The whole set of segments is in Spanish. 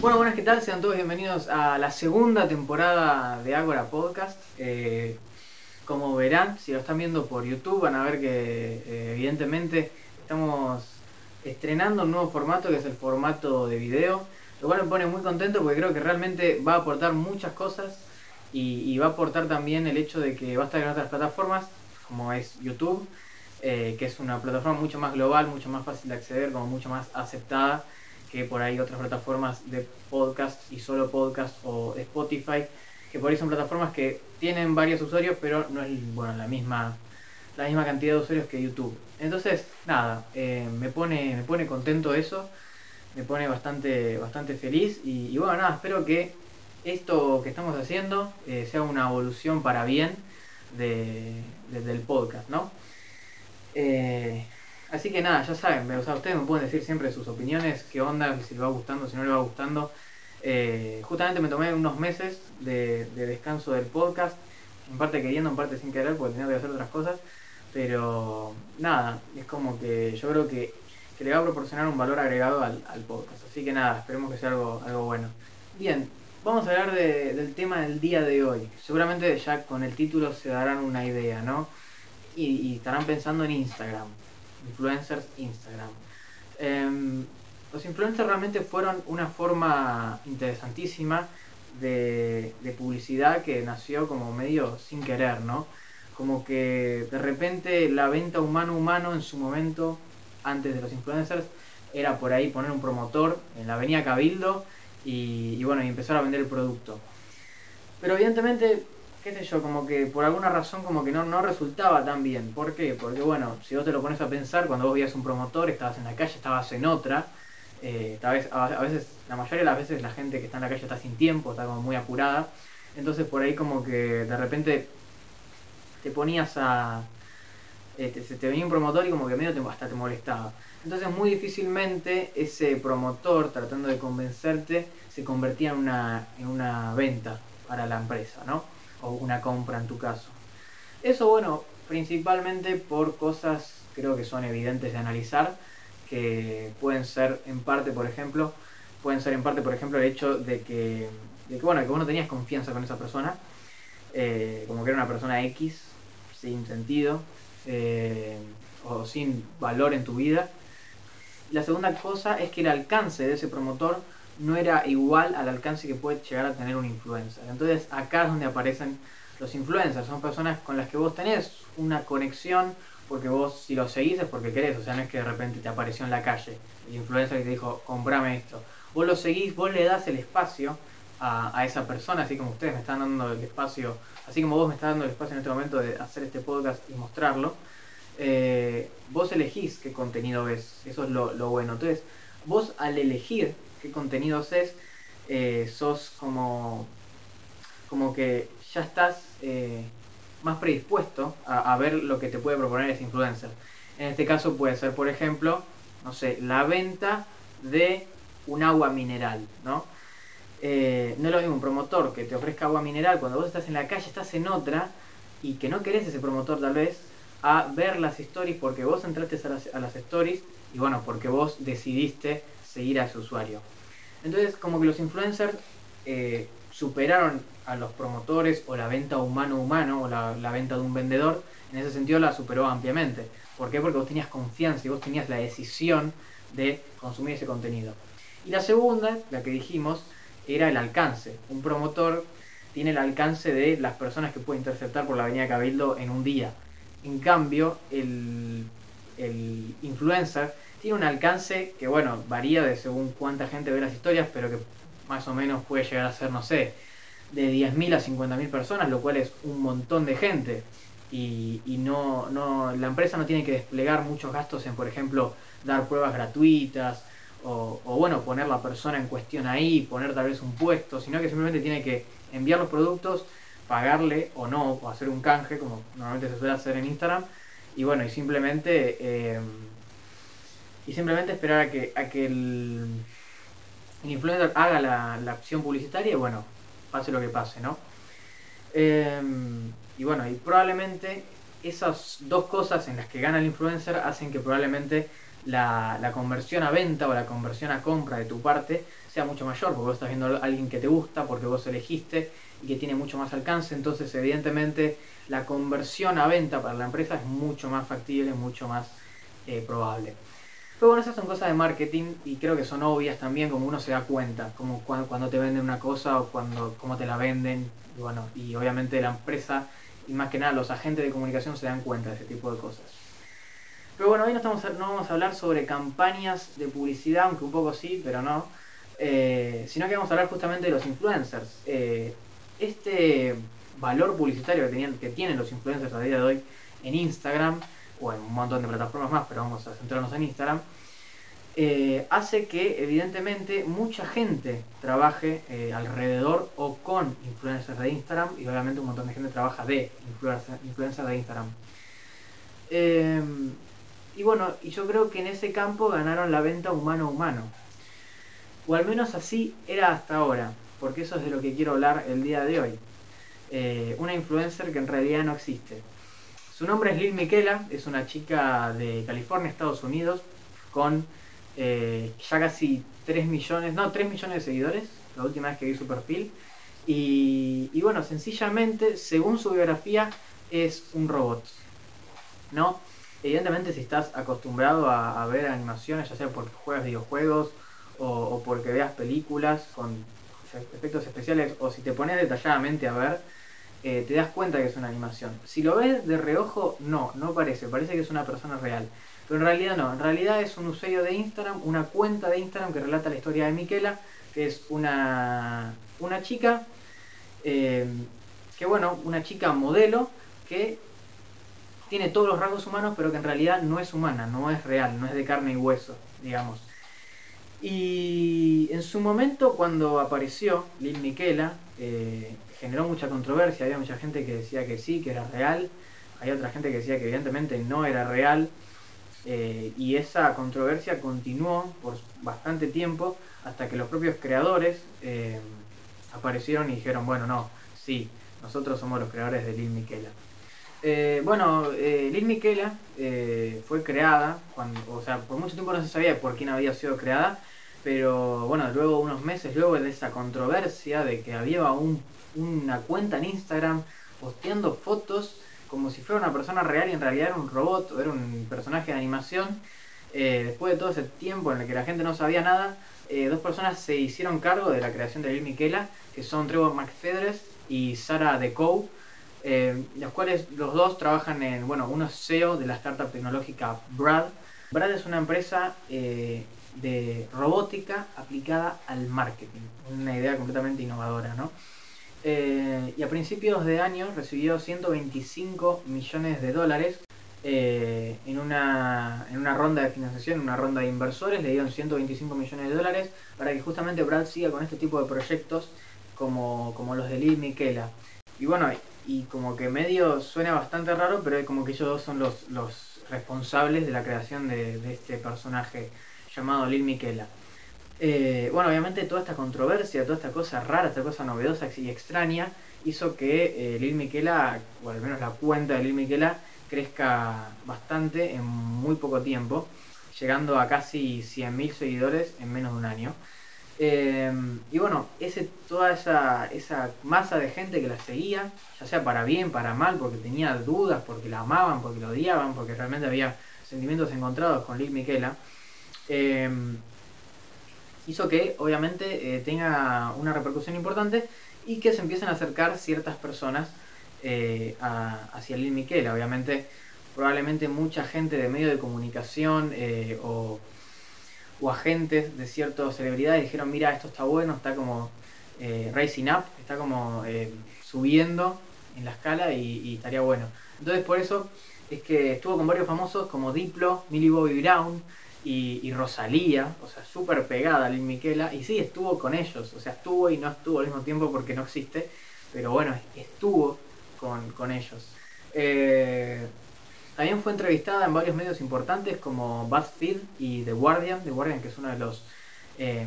Bueno, buenas, ¿qué tal? Sean todos bienvenidos a la segunda temporada de Ágora Podcast. Eh, como verán, si lo están viendo por YouTube, van a ver que eh, evidentemente estamos estrenando un nuevo formato que es el formato de video, lo cual me pone muy contento porque creo que realmente va a aportar muchas cosas y, y va a aportar también el hecho de que va a estar en otras plataformas, como es YouTube, eh, que es una plataforma mucho más global, mucho más fácil de acceder, como mucho más aceptada que por ahí otras plataformas de podcast y solo podcast o Spotify, que por ahí son plataformas que tienen varios usuarios, pero no es bueno, la misma la misma cantidad de usuarios que YouTube. Entonces, nada, eh, me pone me pone contento eso, me pone bastante bastante feliz y, bueno, nada, espero que esto que estamos haciendo eh, sea una evolución para bien de, de- del podcast, ¿no? Eh, así que nada, ya saben, o sea, ustedes me pueden decir siempre sus opiniones, qué onda, si les va gustando, si no les va gustando. Eh, justamente me tomé unos meses de, de descanso del podcast, en parte queriendo, en parte sin querer, porque tenía que hacer otras cosas. Pero nada, es como que yo creo que, que le va a proporcionar un valor agregado al, podcast. Así que nada, esperemos que sea algo, algo bueno. Bien, vamos a hablar de- del tema del día de hoy. Seguramente ya con el título se darán una idea, ¿no? Y estarán pensando en Instagram. Influencers Instagram. Em, los influencers realmente fueron una forma interesantísima de, publicidad que nació como medio sin querer, ¿no? Como que de repente la venta humano humano en su momento, antes de los influencers, era por ahí poner un promotor en la avenida Cabildo y, y bueno, y empezar a vender el producto. Pero evidentemente, qué sé yo, como que por alguna razón como que no, no resultaba tan bien. ¿Por qué? Porque bueno, si vos te lo pones a pensar, cuando vos veías un promotor, estabas en la calle, estabas en otra. eh, tal vez, a, veces, la mayoría de las veces la gente que está en la calle está sin tiempo, está como muy apurada. Entonces por ahí como que de repente te ponías a... eh, te- te venía un promotor y como que medio te, hasta te molestaba. Entonces muy difícilmente ese promotor tratando de convencerte se convertía en una, en una venta para la empresa, ¿no? O una compra en tu caso. Eso bueno, principalmente por cosas creo que son evidentes de analizar, que pueden ser en parte, por ejemplo, pueden ser en parte, por ejemplo, el hecho de que, de que bueno, que vos no tenías confianza con esa persona, eh, como que era una persona X, sin sentido, eh, o sin valor en tu vida. La segunda cosa es que el alcance de ese promotor no era igual al alcance que puede llegar a tener un influencer. Entonces acá es donde aparecen los influencers. Son personas con las que vos tenés una conexión porque vos si lo seguís es porque querés. O sea, no es que de repente te apareció en la calle el influencer y te dijo, comprame esto. Vos lo seguís, vos le das el espacio a, a esa persona, así como ustedes me están dando el espacio, así como vos me estás dando el espacio en este momento de hacer este podcast y mostrarlo. eh, vos elegís qué contenido ves, eso es lo, lo bueno. Entonces, vos al elegir qué contenidos es, eh, sos como, como que ya estás eh, más predispuesto a, ver lo que te puede proponer ese influencer. En este caso puede ser, por ejemplo, no sé, la venta de un agua mineral, ¿no? Eh, no es lo mismo un promotor que te ofrezca agua mineral cuando vos estás en la calle, estás en otra y que no querés ese promotor tal vez a ver las stories porque vos entraste a las, a las stories y bueno, porque vos decidiste seguir a ese usuario. Entonces, como que los influencers eh, superaron a los promotores o la venta humano-humano o la, la venta de un vendedor, en ese sentido la superó ampliamente. ¿Por qué? Porque vos tenías confianza y vos tenías la decisión de consumir ese contenido. Y la segunda, la que dijimos, era el alcance. Un promotor tiene el alcance de las personas que puede interceptar por la avenida Cabildo en un día. En cambio, el, el influencer tiene un alcance que, bueno, varía de según cuánta gente ve las historias, pero que más o menos puede llegar a ser, no sé, de 10.000 a 50.000 personas, lo cual es un montón de gente. Y, y no, no, la empresa no tiene que desplegar muchos gastos en, por ejemplo, dar pruebas gratuitas o, bueno, poner la persona en cuestión ahí, poner tal vez un puesto, sino que simplemente tiene que enviar los productos, pagarle o no, o hacer un canje, como normalmente se suele hacer en Instagram, y bueno, y simplemente eh, y simplemente esperar a que, a que el, influencer haga la, la acción publicitaria y bueno, pase lo que pase, ¿no? Eh, y bueno, y probablemente esas dos cosas en las que gana el influencer hacen que probablemente la, la, conversión a venta o la conversión a compra de tu parte sea mucho mayor, porque vos estás viendo a alguien que te gusta, porque vos elegiste y que tiene mucho más alcance, entonces evidentemente la conversión a venta para la empresa es mucho más factible, mucho más eh, probable. Pero bueno, esas son cosas de marketing y creo que son obvias también, como uno se da cuenta, como cuando, cuando te venden una cosa o cuando cómo te la venden, y bueno, y obviamente la empresa y más que nada los agentes de comunicación se dan cuenta de ese tipo de cosas. Pero bueno, hoy no, estamos, no vamos a hablar sobre campañas de publicidad, aunque un poco sí, pero no, eh, sino que vamos a hablar justamente de los influencers. Eh, este valor publicitario que, tenían, que tienen los influencers a día de hoy en Instagram, o en un montón de plataformas más, pero vamos a centrarnos en Instagram, eh, hace que evidentemente mucha gente trabaje eh, alrededor o con influencers de Instagram y obviamente un montón de gente trabaja de influencers de Instagram. Eh, y bueno, y yo creo que en ese campo ganaron la venta humano-humano. O al menos así era hasta ahora, porque eso es de lo que quiero hablar el día de hoy. una influencer que en realidad no existe. Su nombre es Lil Miquela, es una chica de California, Estados Unidos, con eh, ya casi 3 millones, no, 3 millones de seguidores, la última vez que vi su perfil. Y, bueno, sencillamente, según su biografía, es un robot. ¿No? Evidentemente, si estás acostumbrado a, ver animaciones, ya sea porque juegas videojuegos o, o porque veas películas con efectos especiales, o si te pones detalladamente a ver, eh, te das cuenta que es una animación. Si lo ves de reojo, no, no parece, parece que es una persona real. Pero en realidad no, en realidad es un usuario de Instagram, una cuenta de Instagram que relata la historia de Miquela, que es una, una chica, eh, que bueno, una chica modelo que tiene todos los rasgos humanos, pero que en realidad no es humana, no es real, no es de carne y hueso, digamos. Y en su momento, cuando apareció Lil Miquela, eh, generó mucha controversia, había mucha gente que decía que sí, que era real, hay otra gente que decía que evidentemente no era real, eh, y esa controversia continuó por bastante tiempo hasta que los propios creadores eh, aparecieron y dijeron, bueno, no, sí, nosotros somos los creadores de Lil Miquela. Bueno, Lil Miquela fue creada, cuando, o sea, por mucho tiempo no se sabía por quién había sido creada, pero bueno, luego unos meses luego de esa controversia de que había un una cuenta en Instagram posteando fotos como si fuera una persona real y en realidad era un robot o era un personaje de animación. Eh, después de todo ese tiempo en el que la gente no sabía nada, eh, dos personas se hicieron cargo de la creación de Lil Miquela, que son Trevor McFedres y Sara DeCoe, eh, los cuales los dos trabajan en, bueno, uno es CEO de la startup tecnológica Brad. Brad es una empresa de robótica aplicada al marketing, una idea completamente innovadora, ¿no? Eh, y a principios de año recibió 125 millones de dólares eh, en, una, en una ronda de financiación, en una ronda de inversores, le dieron 125 millones de dólares para que justamente Brad siga con este tipo de proyectos como, como los de Lee Miquela. Y bueno, y como que medio suena bastante raro, pero como que ellos dos son los, los responsables de la creación de este personaje llamado Lil Miquela. Eh, bueno, obviamente toda esta controversia, toda esta cosa rara, esta cosa novedosa y extraña, hizo que eh, Lil Miquela, o al menos la cuenta de Lil Miquela, crezca bastante en muy poco tiempo, llegando a casi 100.000 seguidores en menos de un año. Eh, y bueno, toda esa, esa masa de gente que la seguía, ya sea para bien, para mal, porque tenía dudas, porque la amaban, porque la odiaban, porque realmente había sentimientos encontrados con Lil Miquela, hizo que obviamente eh, tenga una repercusión importante y que se empiecen a acercar ciertas personas eh, hacia Lil Miquela. Obviamente, probablemente mucha gente de medio de comunicación eh, o, agentes de ciertas celebridades dijeron, mira, esto está bueno, está como racing up, está como subiendo en la escala y, estaría bueno. Entonces por eso es que estuvo con varios famosos como Diplo, Millie Bobby Brown, y, Rosalía, o sea, súper pegada a Lil Miquela, y sí, estuvo con ellos, o sea, estuvo y no estuvo al mismo tiempo porque no existe, pero bueno, estuvo con, ellos. Eh, también fue entrevistada en varios medios importantes como BuzzFeed y The Guardian, The Guardian que es uno de los eh,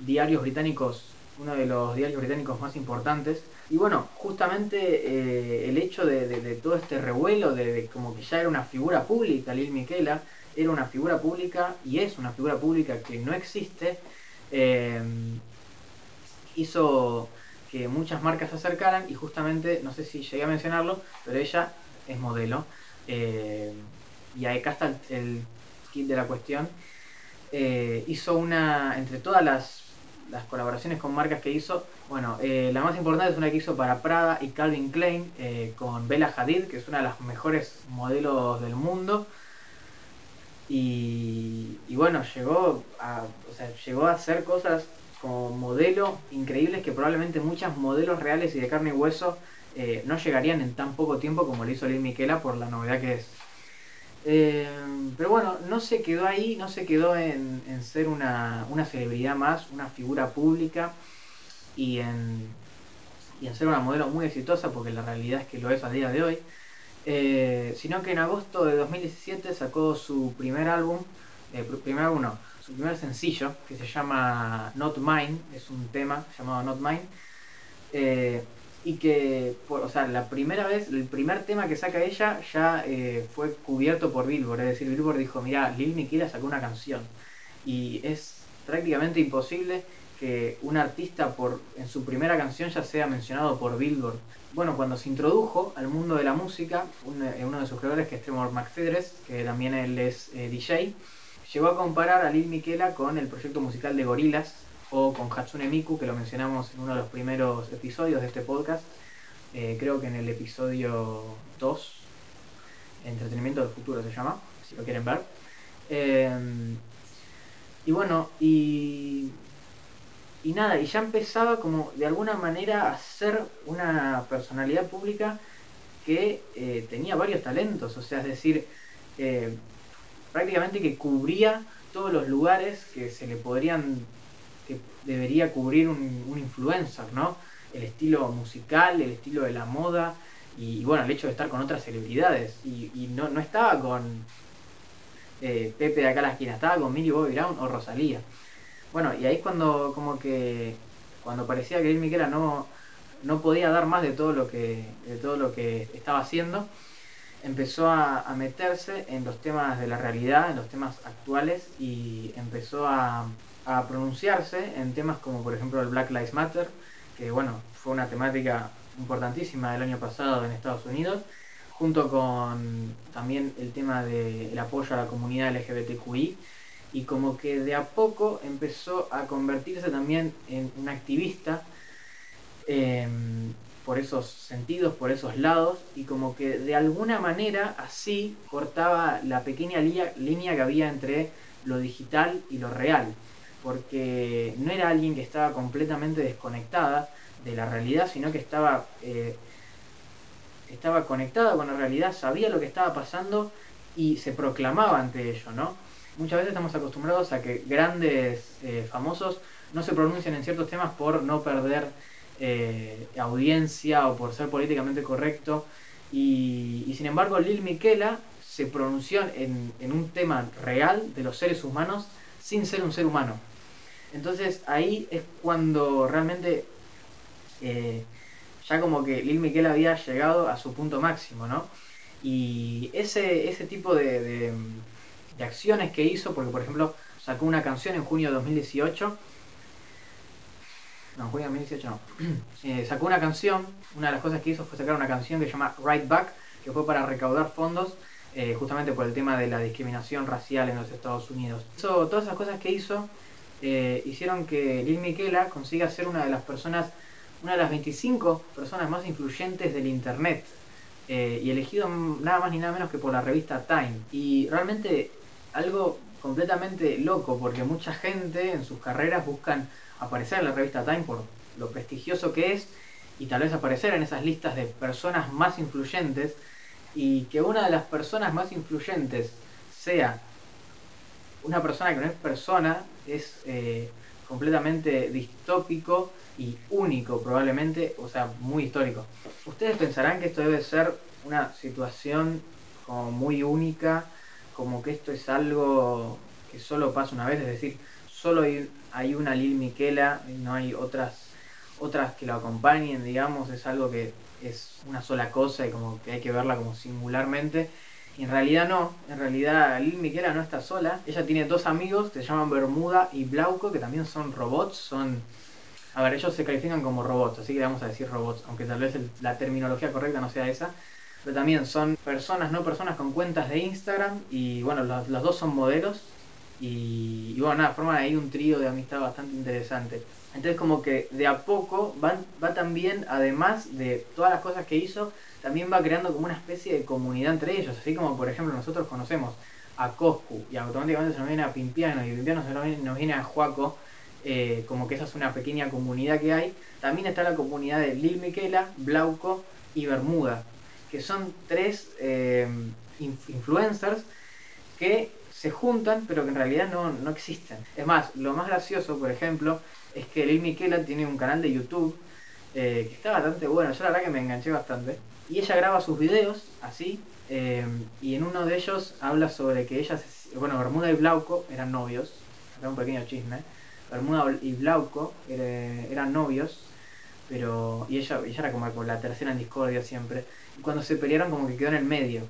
diarios británicos, uno de los diarios británicos más importantes. Y bueno, justamente eh, el hecho de, todo este revuelo, de, como que ya era una figura pública Lil Miquela, era una figura pública y es una figura pública que no existe, eh, hizo que muchas marcas se acercaran y justamente, no sé si llegué a mencionarlo, pero ella es modelo. Eh, y acá está el, kit de la cuestión. Eh, hizo una, entre todas las, las, colaboraciones con marcas que hizo, bueno, la más importante es una que hizo para Prada y Calvin Klein con Bella Hadid, que es una de las mejores modelos del mundo. Y, bueno, llegó a, o sea, llegó a hacer cosas como modelo increíbles que probablemente muchas modelos reales y de carne y hueso eh, no llegarían en tan poco tiempo como lo hizo Lil Miquela por la novedad que es. Eh, pero bueno, no se quedó ahí, no se quedó en, ser una, celebridad más, una figura pública y en, y en ser una modelo muy exitosa, porque la realidad es que lo es a día de hoy, eh, sino que en agosto de 2017 sacó su primer álbum, primer álbum su primer sencillo, que se llama Not Mine, es un tema llamado Not Mine, eh, y que, o sea, la primera vez, el primer tema que saca ella ya eh, fue cubierto por Billboard, es decir, Billboard dijo, mira, Lil Miquela sacó una canción, y es prácticamente imposible que un artista por, en su primera canción ya sea mencionado por Billboard. Bueno, cuando se introdujo al mundo de la música, eh, uno de sus creadores, que es Tremor McFedres, que también él es DJ, Llegó a comparar a Lil Miquela con el proyecto musical de Gorilas o con Hatsune Miku, que lo mencionamos en uno de los primeros episodios de este podcast. Eh, creo que en el episodio 2, Entretenimiento del Futuro se llama, si lo quieren ver. Eh, y bueno, y, y nada, y ya empezaba como de alguna manera a ser una personalidad pública que eh, tenía varios talentos, o sea, es decir, prácticamente que cubría todos los lugares que se le podrían, que debería cubrir un, influencer, ¿no? El estilo musical, el estilo de la moda y, bueno, el hecho de estar con otras celebridades. Y, no, no, estaba con eh, Pepe de acá a la esquina, estaba con Millie Bobby Brown o Rosalía. Bueno, y ahí cuando como que cuando parecía que Miquela no, no podía dar más de todo lo que, de todo lo que estaba haciendo, empezó a, meterse en los temas de la realidad, en los temas actuales y empezó a, pronunciarse en temas como por ejemplo el Black Lives Matter, que bueno, fue una temática importantísima del año pasado en Estados Unidos, junto con también el tema del apoyo a la comunidad LGBTQI y como que de a poco empezó a convertirse también en un activista em, por esos sentidos, por esos lados, y como que de alguna manera así cortaba la pequeña línea que había entre lo digital y lo real, porque no era alguien que estaba completamente desconectada de la realidad, sino que estaba, eh, estaba conectada con la realidad, sabía lo que estaba pasando y se proclamaba ante ello, ¿no? Muchas veces estamos acostumbrados a que grandes eh, famosos no se pronuncien en ciertos temas por no perder eh, audiencia o por ser políticamente correcto. Y, sin embargo, Lil Miquela se pronunció en, un tema real de los seres humanos sin ser un ser humano. Entonces ahí es cuando realmente eh, ya como que Lil Miquela había llegado a su punto máximo, ¿no? Y ese, ese tipo de, de acciones que hizo, porque por ejemplo sacó una canción en junio de 2018 no, junio de 2018 no, eh, sacó una canción, una de las cosas que hizo fue sacar una canción que se llama Right Back, que fue para recaudar fondos eh, justamente por el tema de la discriminación racial en los Estados Unidos. todas esas cosas que hizo eh, hicieron que Lil Miquela consiga ser una de las personas, una de las 25 personas más influyentes del Internet. y elegido nada más ni nada menos que por la revista Time. Y realmente algo completamente loco, porque mucha gente en sus carreras buscan aparecer en la revista Time por lo prestigioso que es y tal vez aparecer en esas listas de personas más influyentes y que una de las personas más influyentes sea una persona que no es persona es eh, completamente distópico y único probablemente, o sea, muy histórico. Ustedes pensarán que esto debe ser una situación como muy única, como que esto es algo que solo pasa una vez, es decir, solo hay una Lil Miquela y no hay otras otras que lo acompañen, digamos, es algo que es una sola cosa y como que hay que verla como singularmente. En realidad no, en realidad Lil Miquela no está sola. Ella tiene dos amigos se llaman Bermuda y Blauco, que también son robots, son... A ver, ellos se califican como robots, así que vamos a decir robots, aunque tal vez la terminología correcta no sea esa. Pero también son personas, no personas con cuentas de Instagram y bueno, los, dos son modelos y, bueno, nada, forman ahí un trío de amistad bastante interesante. Entonces como que de a poco van, va también, además de todas las cosas que hizo, también va creando como una especie de comunidad entre ellos, así como por ejemplo nosotros conocemos a Coscu y automáticamente se nos viene a Pimpiano y Pimpiano se nos viene, nos viene a Juaco, eh, como que esa es una pequeña comunidad que hay. También está la comunidad de Lil Miquela, Blauco y Bermuda, que son tres eh, influencers que se juntan pero que en realidad no, no existen. Es más, lo más gracioso, por ejemplo, es que Lil Miquela tiene un canal de YouTube eh, que está bastante bueno, yo la verdad que me enganché bastante. Y ella graba sus videos así, eh, y en uno de ellos habla sobre que ella, bueno, Bermuda y Blauco eran novios, era un pequeño chisme, Bermuda y Blauco eran novios, pero y ella, ella era como la tercera en discordia siempre, cuando se pelearon como que quedó en el medio,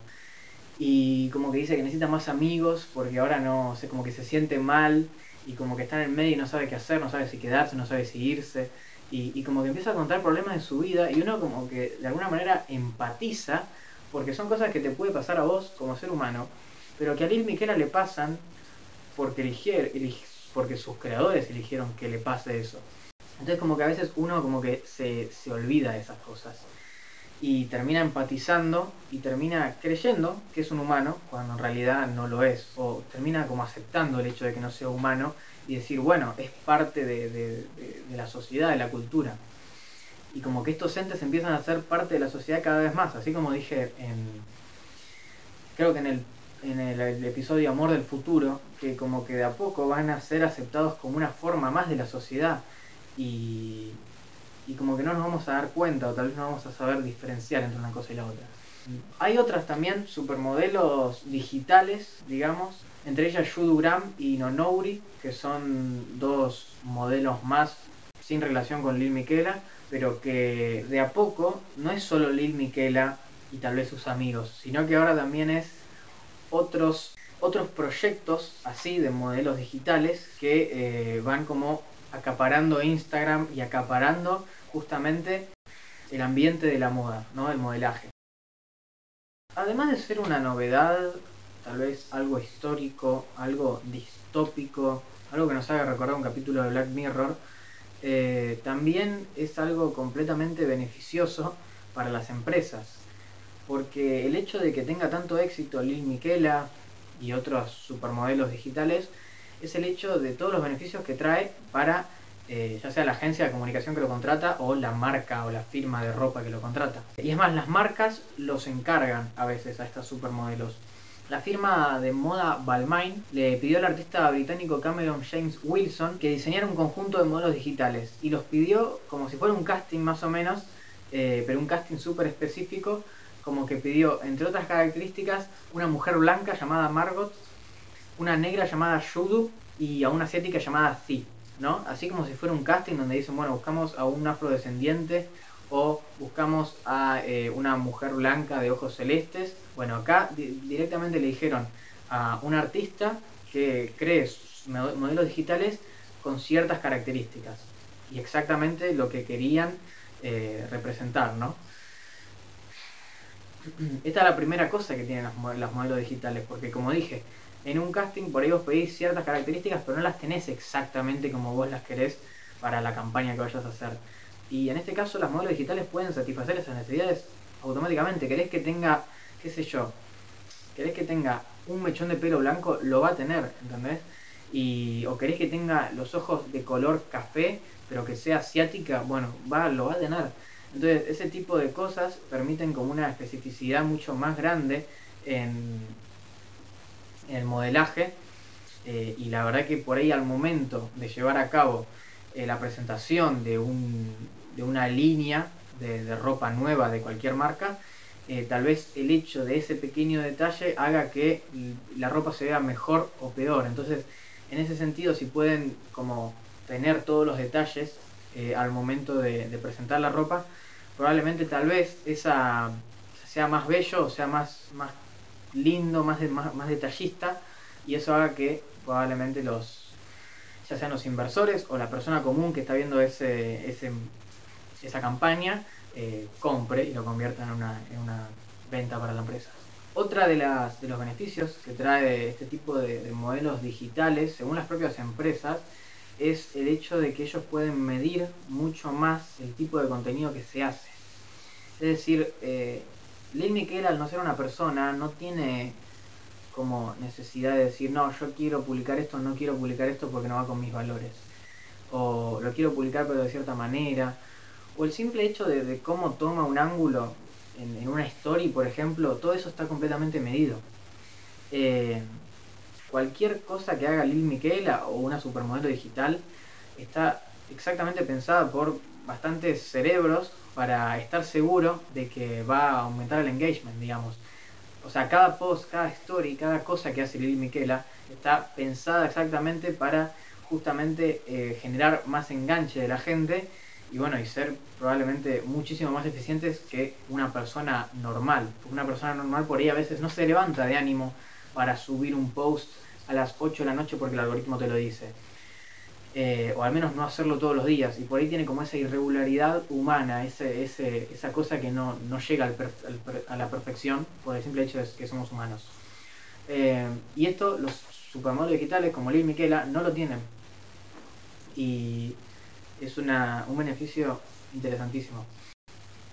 y como que dice que necesita más amigos porque ahora no sé, como que se siente mal y como que está en el medio y no sabe qué hacer, no sabe si quedarse, no sabe si irse. Y, como que empieza a contar problemas de su vida y uno como que de alguna manera empatiza porque son cosas que te puede pasar a vos como ser humano, pero que a Lil Miquela le pasan porque, eligieron, porque sus creadores eligieron que le pase eso. Entonces como que a veces uno como que se, se olvida de esas cosas. Y termina empatizando y termina creyendo que es un humano cuando en realidad no lo es, o termina como aceptando el hecho de que no sea humano y decir, bueno, es parte de, la sociedad, de la cultura. Y como que estos entes empiezan a ser parte de la sociedad cada vez más, así como dije en, creo que en el, en el, episodio Amor del Futuro, que como que de a poco van a ser aceptados como una forma más de la sociedad y, y como que no nos vamos a dar cuenta o tal vez no vamos a saber diferenciar entre una cosa y la otra. Hay otras también supermodelos digitales, digamos, entre ellas Yudugram y Nonouri, que son dos modelos más sin relación con Lil Miquela, pero que de a poco no es solo Lil Miquela y tal vez sus amigos, sino que ahora también es otros, otros proyectos así de modelos digitales que eh, van como acaparando Instagram y acaparando justamente el ambiente de la moda, ¿no? El modelaje. Además de ser una novedad tal vez algo histórico, algo distópico, algo que nos haga recordar un capítulo de Black Mirror, eh, también es algo completamente beneficioso para las empresas. Porque el hecho de que tenga tanto éxito Lil Miquela y otros supermodelos digitales es el hecho de todos los beneficios que trae para eh, ya sea la agencia de comunicación que lo contrata o la marca o la firma de ropa que lo contrata. Y es más, las marcas los encargan a veces a estos supermodelos. La firma de moda Balmain le pidió al artista británico Cameron James Wilson que diseñara un conjunto de modelos digitales y los pidió como si fuera un casting más o menos, eh, pero un casting súper específico, como que pidió, entre otras características, una mujer blanca llamada Margot, una negra llamada Yudu y a una asiática llamada Zi, ¿no? Así como si fuera un casting donde dicen, bueno, buscamos a un afrodescendiente o buscamos a eh, una mujer blanca de ojos celestes. Bueno, acá directamente le dijeron a un artista que cree modelos digitales con ciertas características y exactamente lo que querían eh, representar, ¿no? Esta es la primera cosa que tienen las, modelos digitales, porque como dije, en un casting por ahí vos pedís ciertas características, pero no las tenés exactamente como vos las querés para la campaña que vayas a hacer. Y en este caso las modelos digitales pueden satisfacer esas necesidades automáticamente. ¿Querés que tenga, qué sé yo, querés que tenga un mechón de pelo blanco? Lo va a tener, ¿entendés? Y, o querés que tenga los ojos de color café, pero que sea asiática, bueno, va, lo va a tener. Entonces, ese tipo de cosas permiten como una especificidad mucho más grande en, el modelaje. Eh, y la verdad que por ahí al momento de llevar a cabo eh, la presentación de un, de una línea de, ropa nueva de cualquier marca, eh, tal vez el hecho de ese pequeño detalle haga que la ropa se vea mejor o peor. Entonces, en ese sentido, si pueden como tener todos los detalles al momento de, presentar la ropa, probablemente tal vez esa sea más bello o sea más lindo, más, más, más detallista, y eso haga que probablemente los, ya sean los inversores o la persona común que está viendo ese, ese esa campaña, eh, compre y lo convierta en una, en una venta para la empresa. Otra de, las, de los beneficios que trae este tipo de, modelos digitales, según las propias empresas, es el hecho de que ellos pueden medir mucho más el tipo de contenido que se hace. Es decir, eh, Lil Miquel al no ser una persona no tiene como necesidad de decir, no, yo quiero publicar esto, no quiero publicar esto porque no va con mis valores. O lo quiero publicar pero de cierta manera. O el simple hecho de, cómo toma un ángulo en, una story, por ejemplo, todo eso está completamente medido. Eh, cualquier cosa que haga Lil Miquela o una supermodelo digital está exactamente pensada por bastantes cerebros para estar seguro de que va a aumentar el engagement, digamos. O sea, cada post, cada story, cada cosa que hace Lili Miquela está pensada exactamente para justamente eh, generar más enganche de la gente y bueno, y ser probablemente muchísimo más eficientes que una persona normal. Una persona normal por ahí a veces no se levanta de ánimo para subir un post a las 8 de la noche porque el algoritmo te lo dice. Eh, o al menos no hacerlo todos los días. Y por ahí tiene como esa irregularidad humana, ese, ese, esa cosa que no, llega a la perfección por el simple hecho de que somos humanos. Eh, y esto los supermodelos digitales como Lil Miquela no lo tienen. Y es una, un beneficio interesantísimo.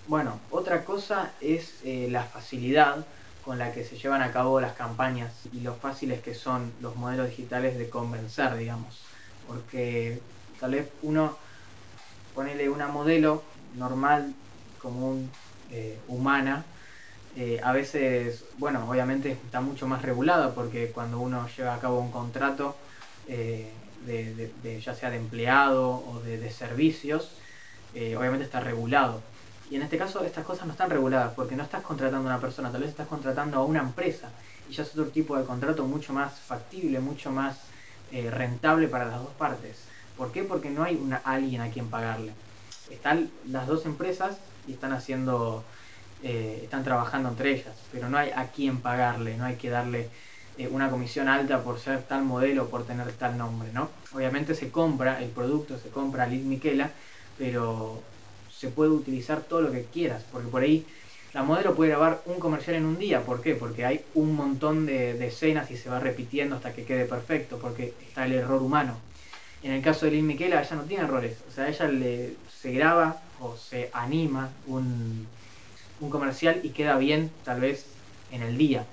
Bueno, otra cosa es eh, la facilidad con la que se llevan a cabo las campañas y lo fáciles que son los modelos digitales de convencer, digamos porque tal vez uno ponele una modelo normal, común, eh, humana, eh, a veces, bueno, obviamente está mucho más regulada porque cuando uno lleva a cabo un contrato, eh, de, ya sea de empleado o de, servicios, obviamente está regulado. Y en este caso estas cosas no están reguladas porque no estás contratando a una persona, tal vez estás contratando a una empresa y ya es otro tipo de contrato mucho más factible, mucho más eh, rentable para las dos partes. ¿Por qué? Porque no hay una, alguien a quien pagarle. Están las dos empresas y están haciendo, eh, están trabajando entre ellas, pero no hay a quien pagarle, no hay que darle eh, una comisión alta por ser tal modelo, por tener tal nombre, ¿no? Obviamente se compra el producto, se compra Lid Miquela, pero se puede utilizar todo lo que quieras, porque por ahí la modelo puede grabar un comercial en un día. ¿Por qué? Porque hay un montón de, escenas y se va repitiendo hasta que quede perfecto, porque está el error humano. En el caso de Lynn Miquela, ella no tiene errores. O sea, ella le, se graba o se anima un, comercial y queda bien tal vez en el día.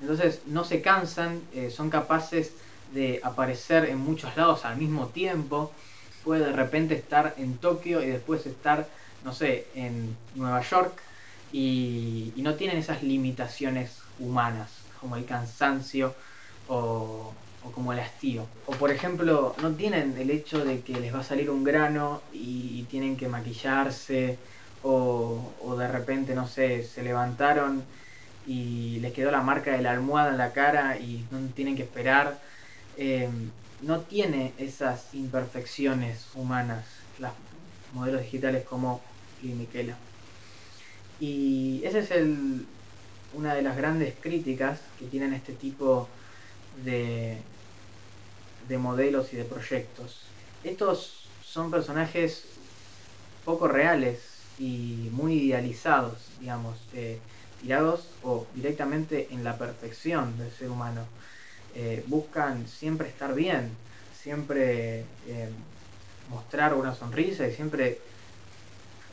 Entonces no se cansan, eh, son capaces de aparecer en muchos lados al mismo tiempo. Puede de repente estar en Tokio y después estar no sé, en Nueva York y, no tienen esas limitaciones humanas, como el cansancio o, como el hastío. O por ejemplo, no tienen el hecho de que les va a salir un grano y, tienen que maquillarse o, de repente, no sé, se levantaron y les quedó la marca de la almohada en la cara y no tienen que esperar. Eh, no tiene esas imperfecciones humanas, las modelos digitales como y Miquela. Y esa es una de las grandes críticas que tienen este tipo de, de modelos y de proyectos. Estos son personajes poco reales y muy idealizados, digamos, eh, tirados o directamente en la perfección del ser humano. Eh, buscan siempre estar bien, siempre eh, mostrar una sonrisa y siempre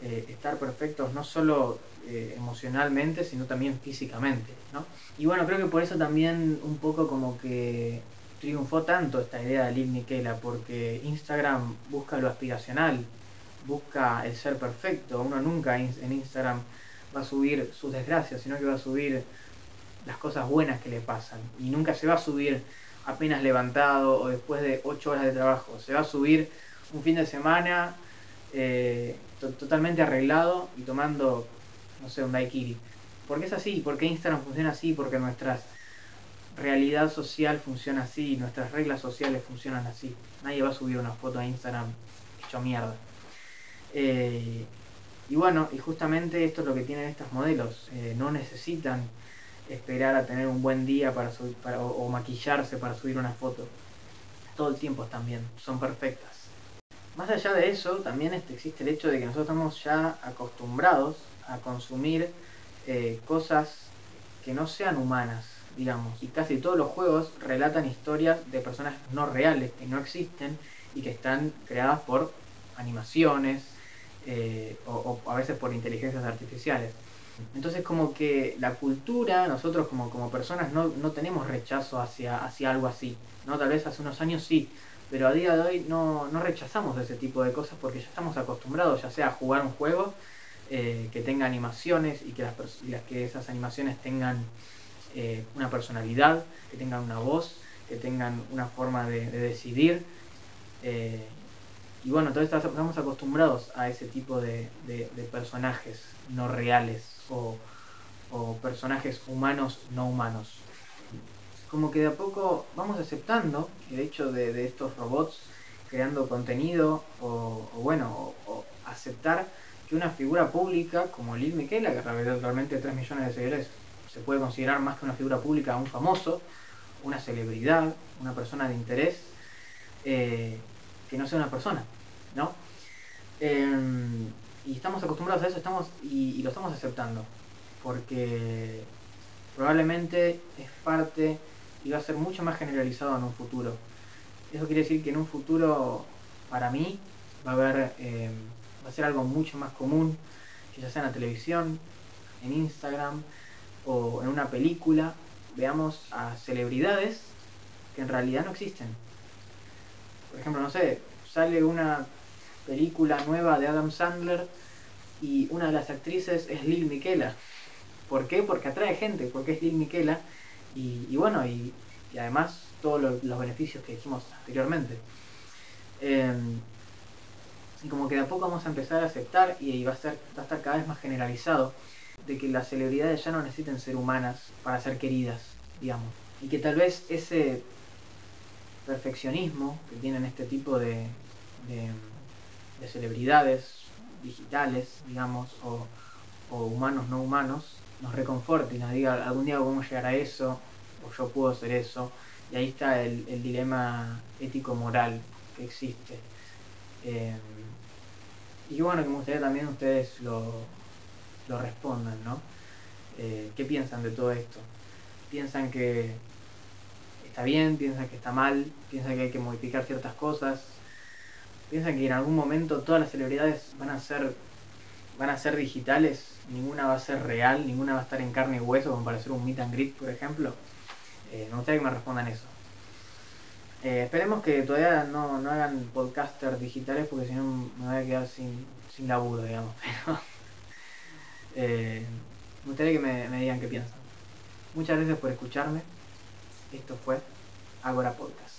eh, estar perfectos no solo eh, emocionalmente, sino también físicamente. ¿no? Y bueno, creo que por eso también un poco como que triunfó tanto esta idea de Lil Miquela, porque Instagram busca lo aspiracional, busca el ser perfecto. Uno nunca en Instagram va a subir sus desgracias, sino que va a subir las cosas buenas que le pasan. Y nunca se va a subir apenas levantado o después de 8 horas de trabajo. Se va a subir un fin de semana eh, totalmente arreglado y tomando, no sé, un daiquiri. Porque es así, porque Instagram funciona así, porque nuestra realidad social funciona así, nuestras reglas sociales funcionan así. Nadie va a subir una foto a Instagram hecho mierda. Eh, y bueno, y justamente esto es lo que tienen estos modelos. Eh, no necesitan esperar a tener un buen día para subir, o, maquillarse para subir una foto. Todo el tiempo también, son perfectas. Más allá de eso, también este, existe el hecho de que nosotros estamos ya acostumbrados a consumir eh, cosas que no sean humanas, digamos. Y casi todos los juegos relatan historias de personas no reales, que no existen y que están creadas por animaciones eh, o, a veces por inteligencias artificiales. Entonces como que la cultura, nosotros como, como personas no, no tenemos rechazo hacia, hacia algo así. ¿no? Tal vez hace unos años sí, pero a día de hoy no, no rechazamos ese tipo de cosas porque ya estamos acostumbrados, ya sea a jugar un juego eh, que tenga animaciones y que, las, que esas animaciones tengan eh, una personalidad, que tengan una voz, que tengan una forma de, decidir. Eh, y bueno, entonces estamos acostumbrados a ese tipo de, personajes no reales o, personajes humanos no humanos. Como que de a poco vamos aceptando el hecho de, estos robots creando contenido o, bueno, o, aceptar que una figura pública como Lil Miquela, que realmente 3 millones de seguidores, se puede considerar más que una figura pública, un famoso, una celebridad, una persona de interés, eh, que no sea una persona, ¿no? Em, y estamos acostumbrados a eso estamos y, lo estamos aceptando, porque probablemente es parte y va a ser mucho más generalizado en un futuro. Eso quiere decir que en un futuro, para mí, va a haber... Em, va a ser algo mucho más común, que ya sea en la televisión, en Instagram o en una película, veamos a celebridades que en realidad no existen. Por ejemplo, no sé, sale una película nueva de Adam Sandler y una de las actrices es Lil Miquela. ¿Por qué? Porque atrae gente, porque es Lil Miquela y, bueno, y, además todos los beneficios que dijimos anteriormente. Em, y como que de a poco vamos a empezar a aceptar y va a, ser, va a estar cada vez más generalizado de que las celebridades ya no necesiten ser humanas para ser queridas, digamos. Y que tal vez ese perfeccionismo que tienen este tipo de, de, celebridades digitales, digamos, o, humanos no humanos, nos reconforte y nos diga algún día a llegar a eso, o yo puedo ser eso. Y ahí está el, dilema ético-moral que existe. Eh, y bueno, que me gustaría también ustedes lo, lo respondan, ¿no? Eh, ¿Qué piensan de todo esto? ¿Piensan que está bien? ¿Piensan que está mal? ¿Piensan que hay que modificar ciertas cosas? ¿Piensan que en algún momento todas las celebridades van a ser van a ser digitales? Ninguna va a ser real, ninguna va a estar en carne y hueso como para hacer un meet and greet, por ejemplo. Eh, me gustaría que me respondan eso. Eh, esperemos que todavía no, hagan podcasters digitales porque si no me voy a quedar sin, sin laburo, digamos. Pero eh, me gustaría que me, me digan qué piensan. Muchas gracias por escucharme. Esto fue Agora Podcast.